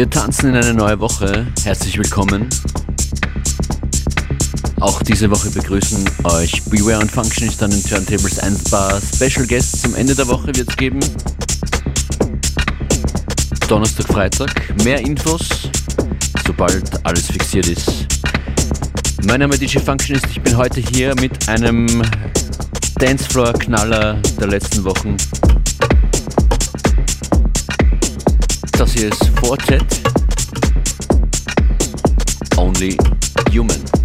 Wir tanzen in eine neue Woche. Herzlich willkommen. Auch diese Woche begrüßen euch Beware und Functionist an den Turntables. Ein paar Special Guests zum Ende der Woche wird es geben. Donnerstag, Freitag. Mehr Infos, sobald alles fixiert ist. Mein Name ist DJ Functionist. Ich bin heute hier mit einem Dancefloor-Knaller der letzten Wochen. Das Four Tet. Only Human.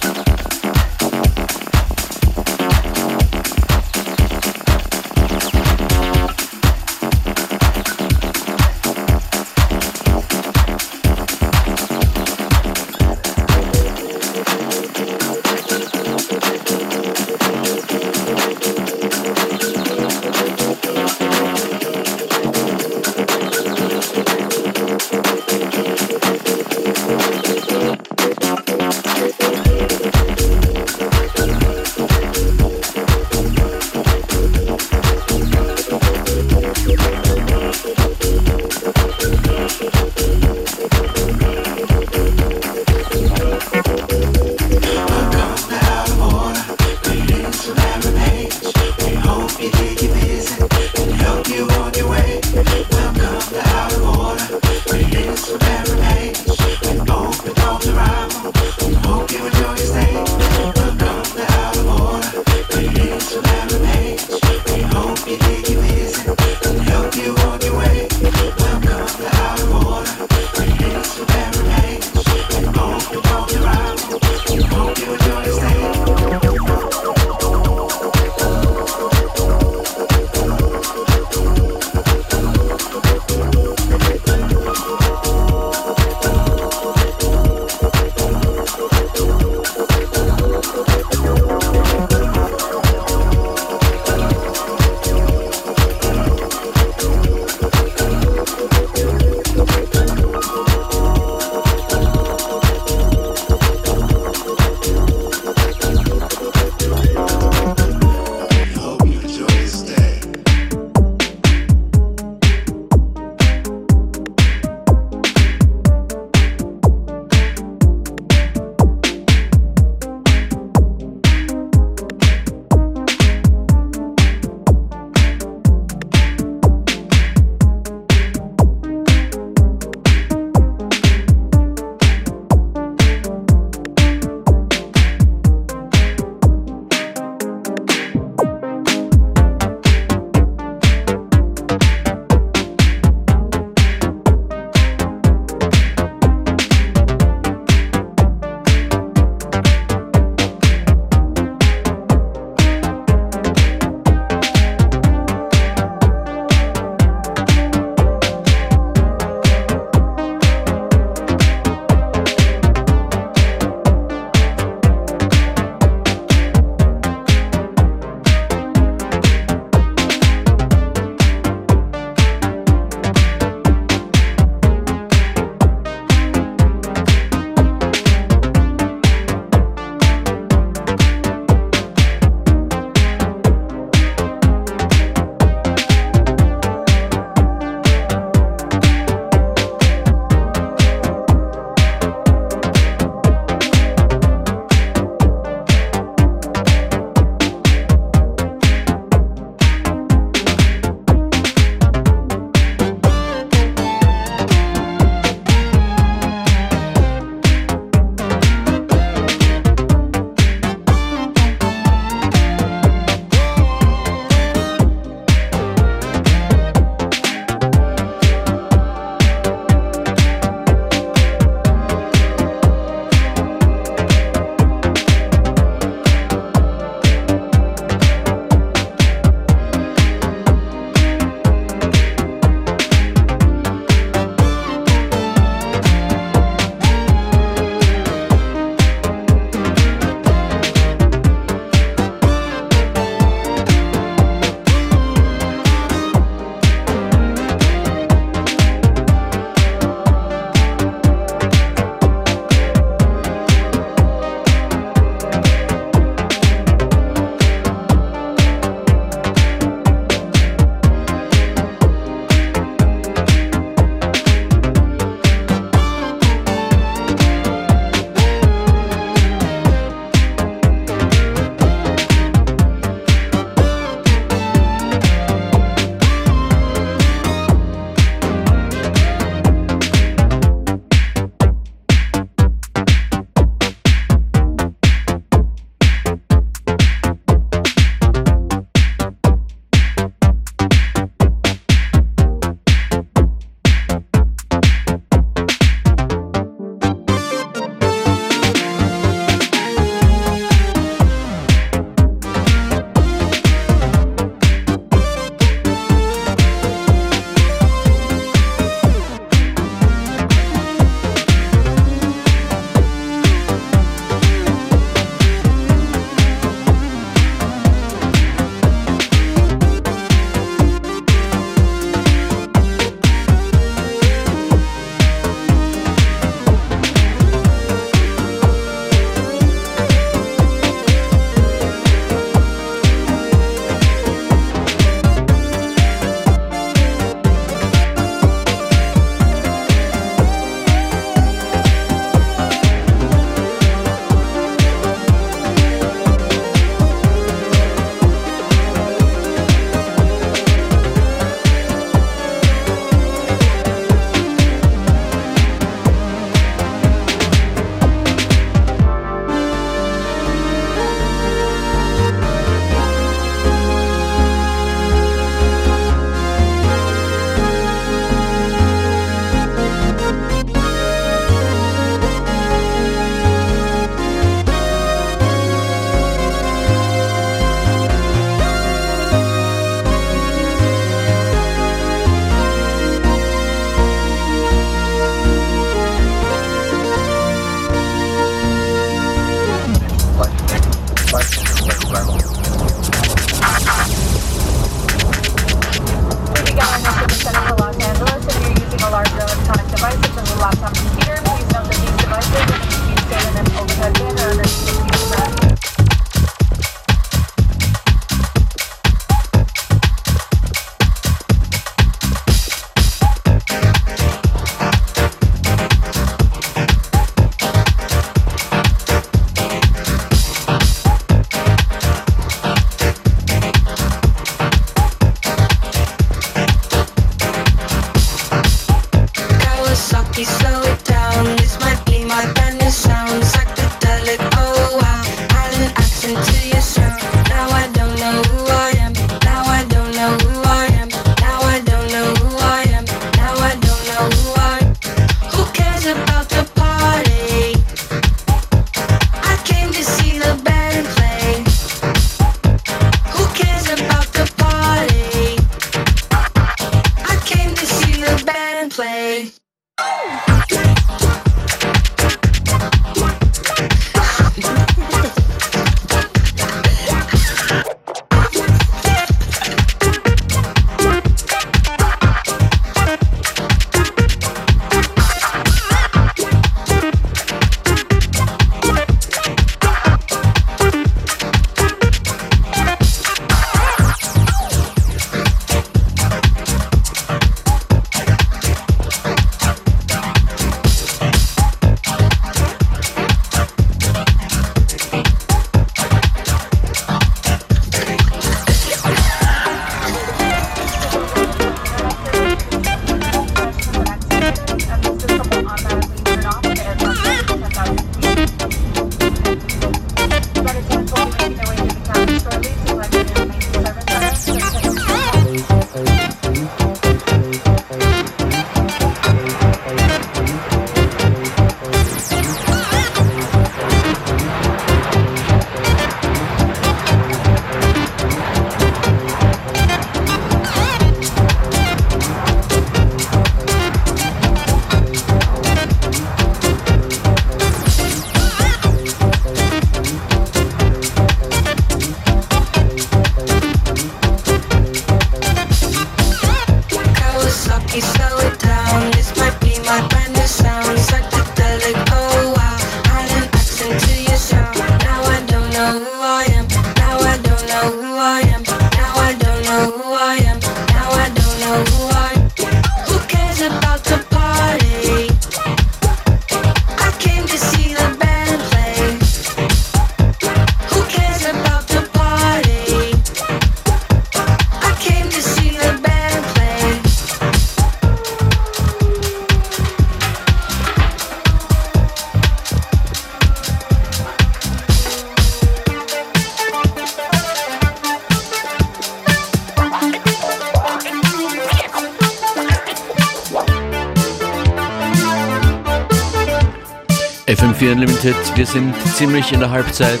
Wir sind ziemlich in der Halbzeit.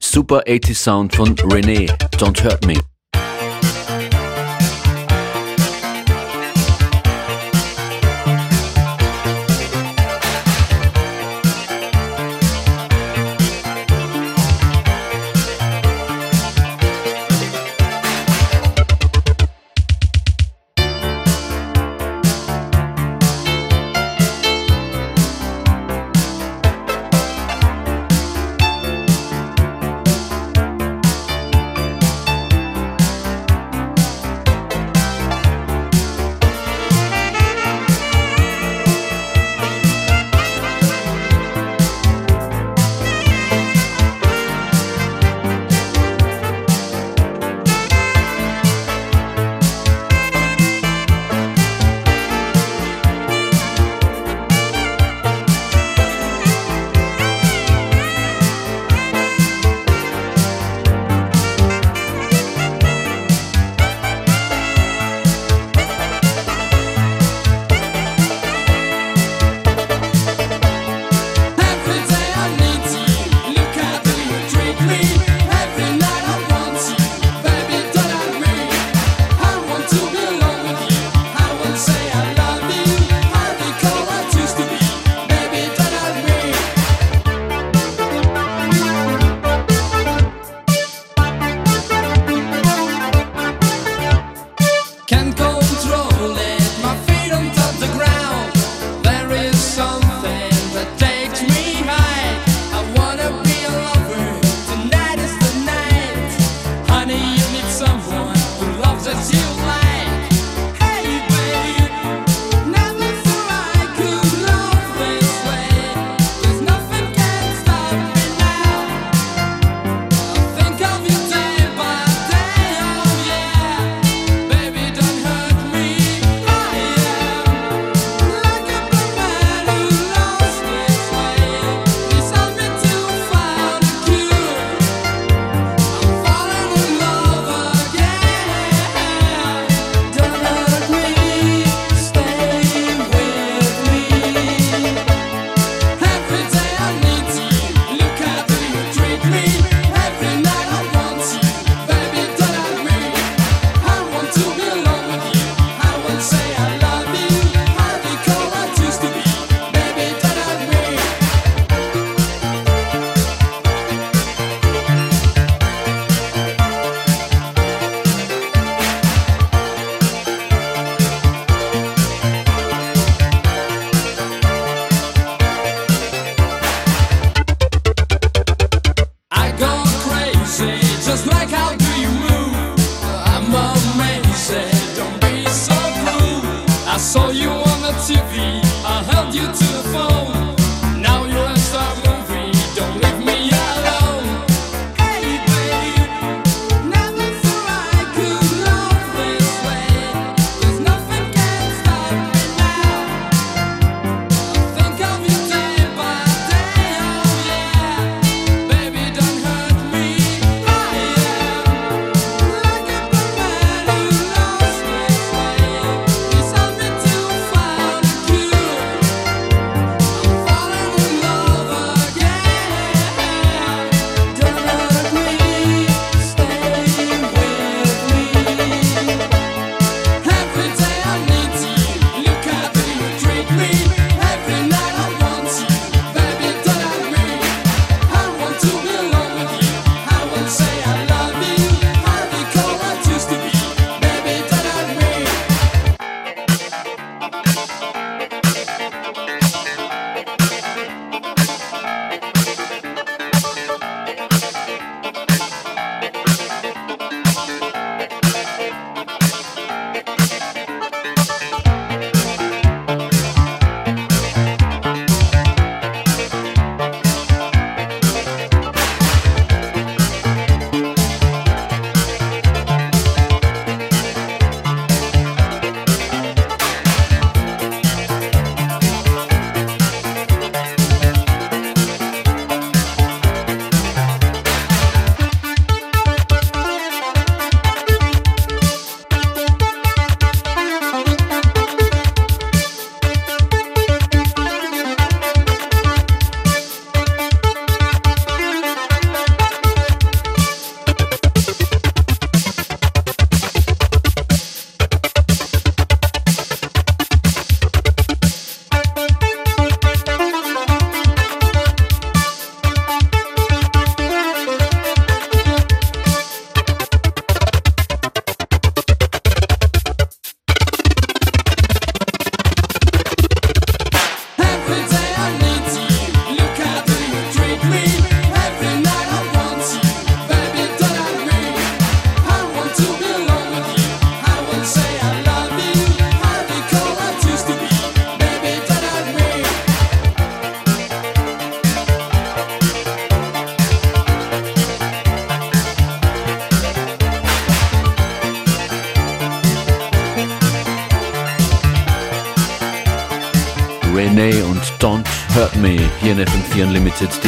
Super 80 Sound von René, Don't Hurt Me.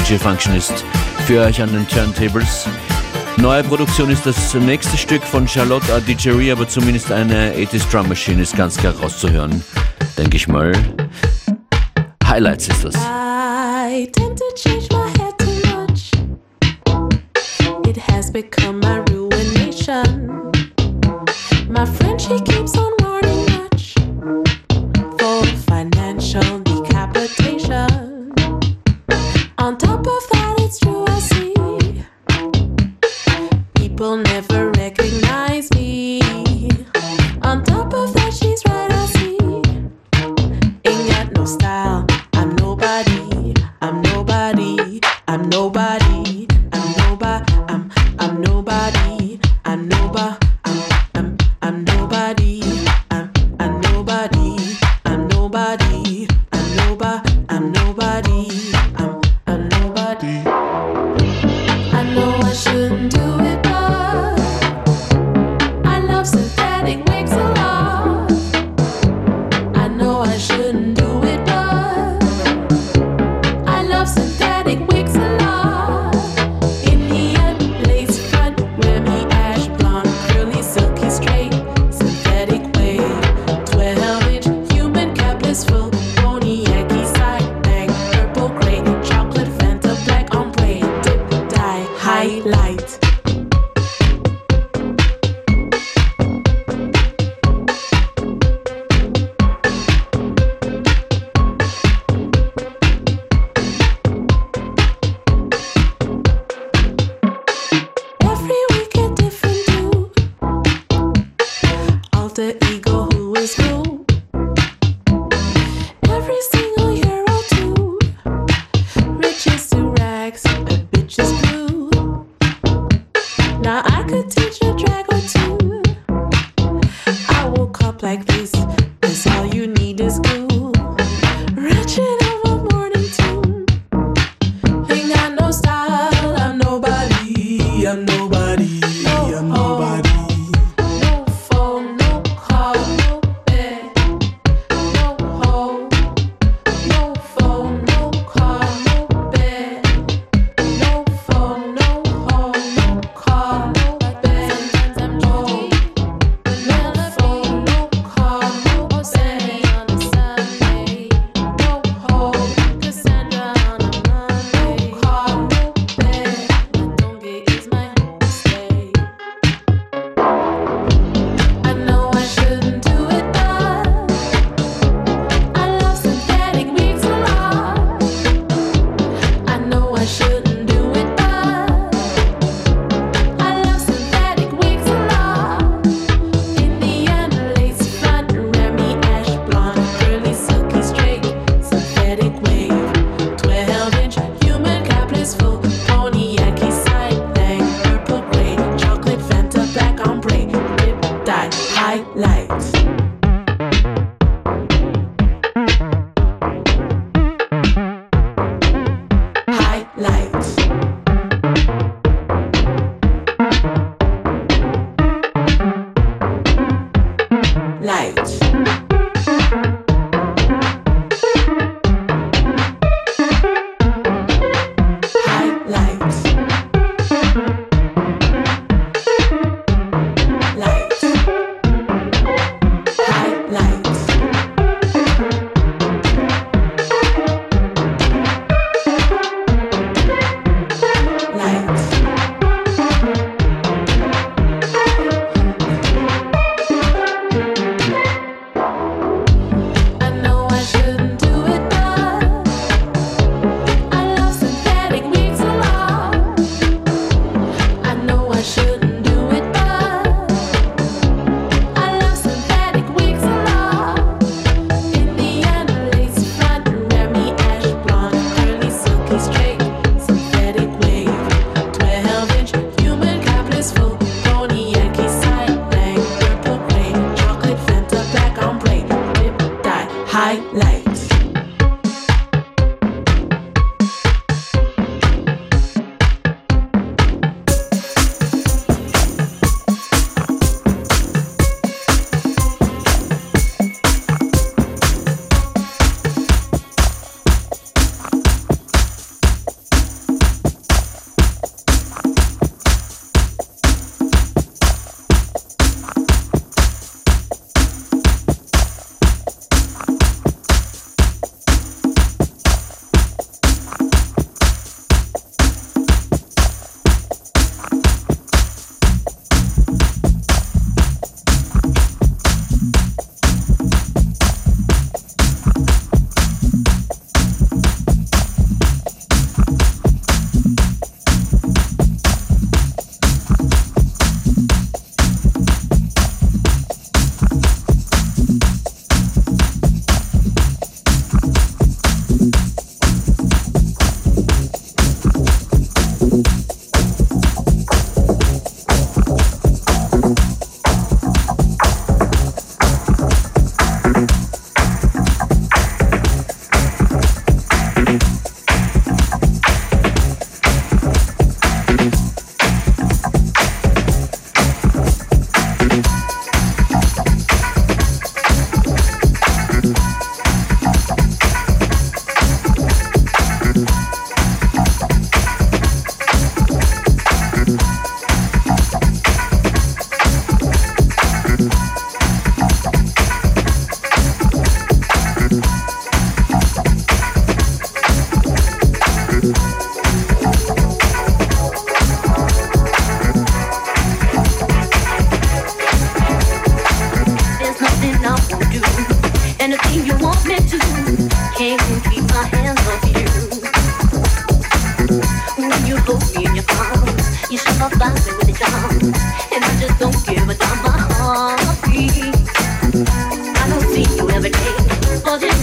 DJ Functionist für euch an den Turntables. Neue Produktion ist das nächste Stück von Charlotte Adigerie, aber zumindest eine 80s Drum Machine ist ganz klar rauszuhören, denke ich mal. Highlights ist das. I tend to change my head too much. It has become my ruination. My friend, she keeps on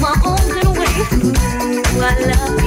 my own way. Ooh, I love.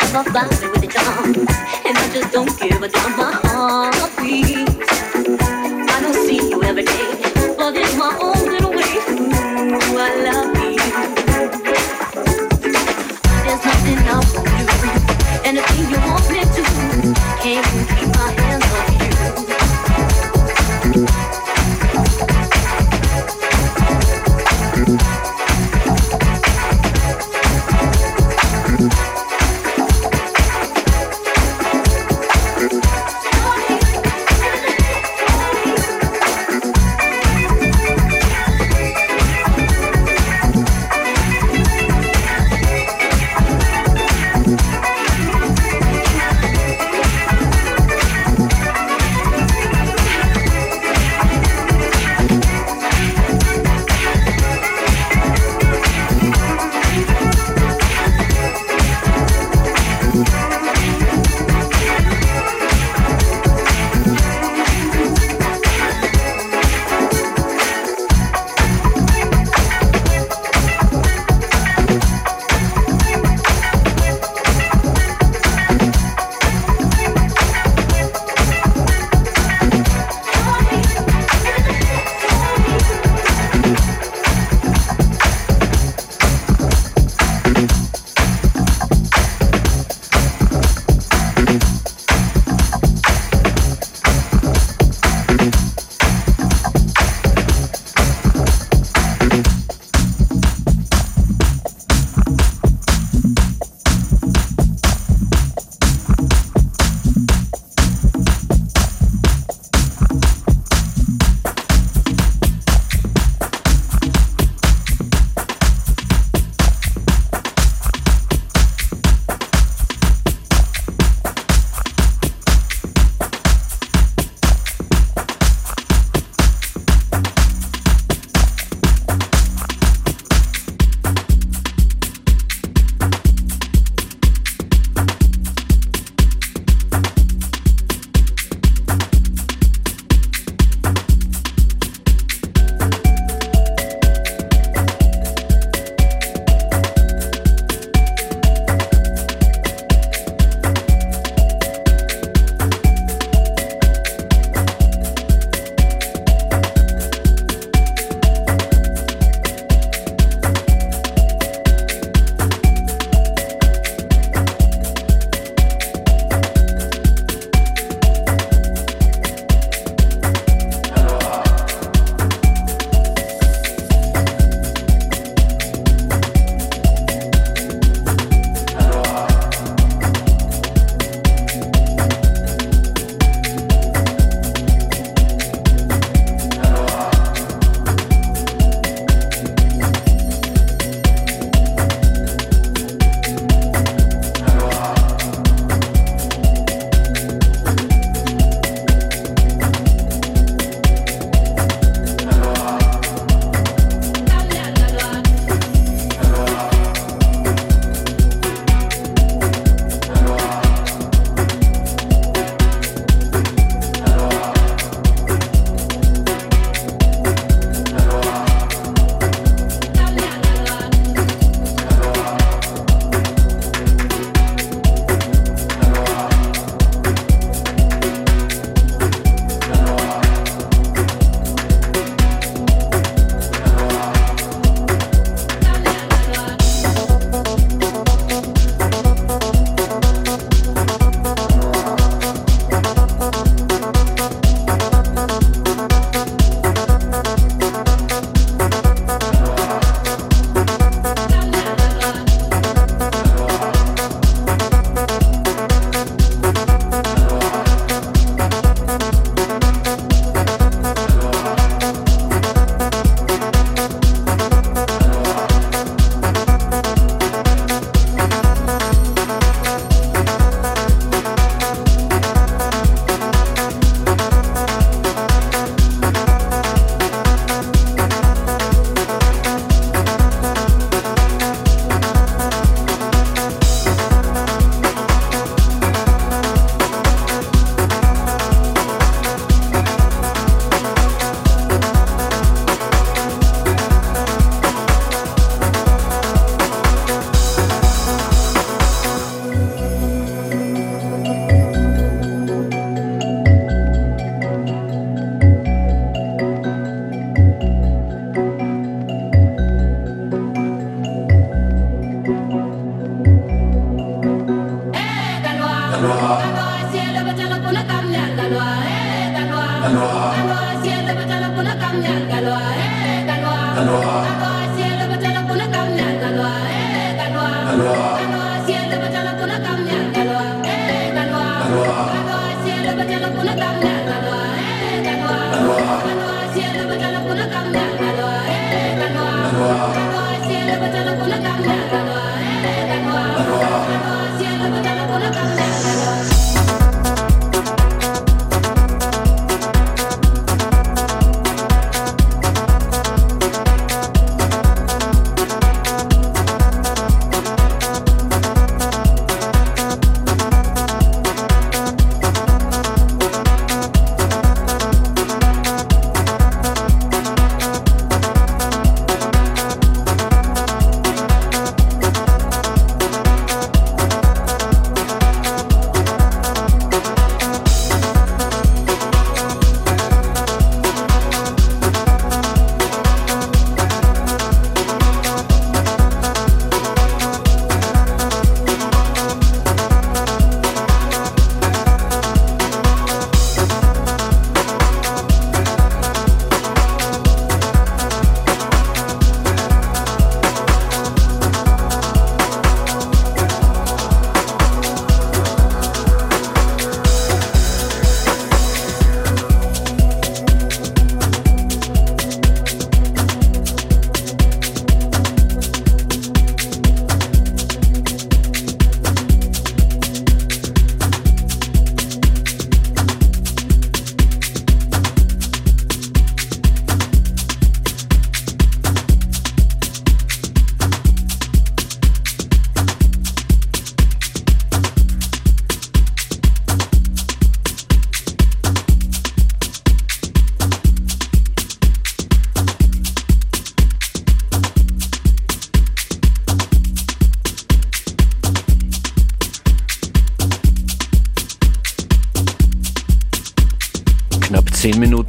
I'm a body with a drum, and I just don't give a damn. My heart beats.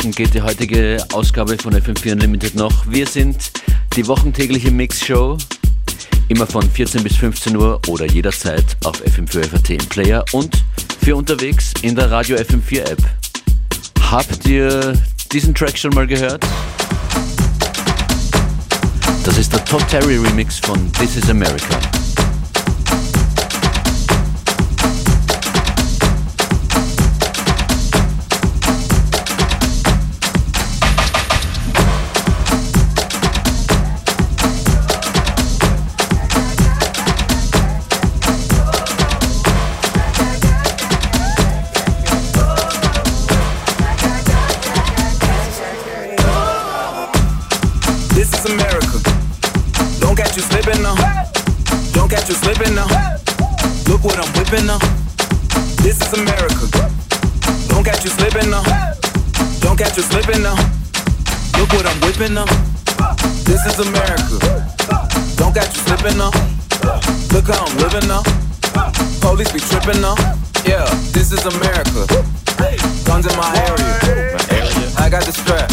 Minuten geht die heutige Ausgabe von FM4 Unlimited noch. Wir sind die wochentägliche Mix-Show, immer von 14 bis 15 Uhr oder jederzeit auf FM4 FAT im Player und für unterwegs in der Radio FM4 App. Habt ihr diesen Track schon mal gehört? Das ist der Todd Terry Remix von This is America. Slipping now. This is America. Don't catch you slipping now. Don't catch you slipping now. Look what I'm whipping now. This is America. Don't catch you slipping now. Look how I'm living now. Police be tripping now. Yeah, this is America. Guns in my area. I got the strap.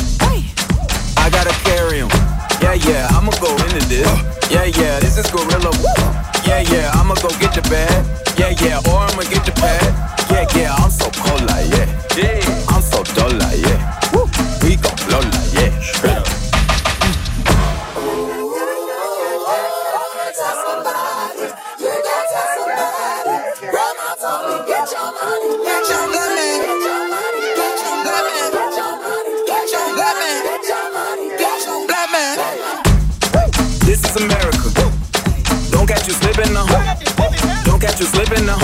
I gotta carry 'em. Yeah, yeah, I'ma go into this. Yeah, yeah, this is gorilla. Yeah, yeah, I'ma go get the bag. Yeah, yeah, or I'ma get the pad. Yeah, yeah, I'm so cold like, yeah. Yeah, I'm so dull like, yeah. Woo. We gon' blow like, yeah. Straight up. This is America. Don't catch you slipping now catch you slipping now.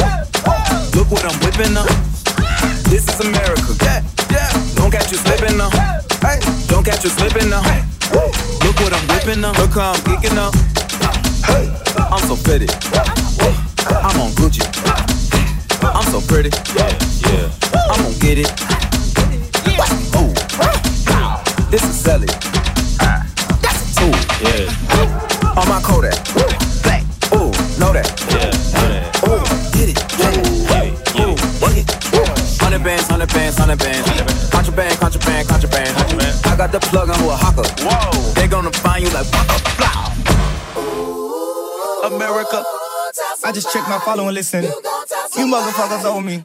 Look what I'm whipping now. This is America. Don't catch you slipping now. Don't catch you slipping now. Look what I'm whipping now. Look how I'm geeking up. I'm so pretty. I'm on Gucci. I'm so pretty. Yeah. I'm gonna get it. This is Sally. That's a tool. Yeah. On my Kodak. Bands, hundred bands. Contraband, contraband, contraband. contraband. I got the plug on Oaxaca. Whoa. They gonna find you like waka blah. America. I I just checked my follow and listen. You motherfuckers owe me.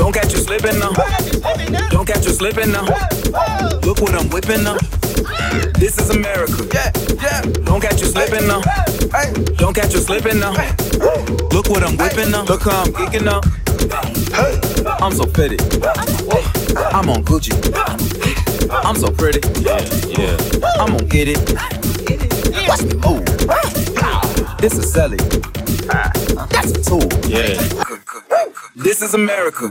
Don't catch you slipping now. Don't catch you slipping now. Look what I'm whipping now. This is America. Yeah, yeah. Don't catch you slipping now. Don't catch you slipping now. Look what I'm whipping now. Look how I'm geeking now. I'm so fitted. I'm on Gucci. I'm so pretty. Yeah, yeah. I'm gonna get it. Watch me move. This is Sally. That's a tool. Yeah. This is America.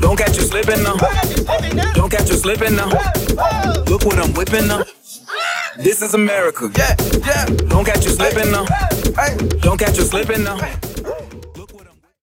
Don't catch you slipping now. Don't catch you slipping now. Look what I'm whipping now. This is America. Yeah, yeah. Don't catch you slipping now. Don't catch you slipping now.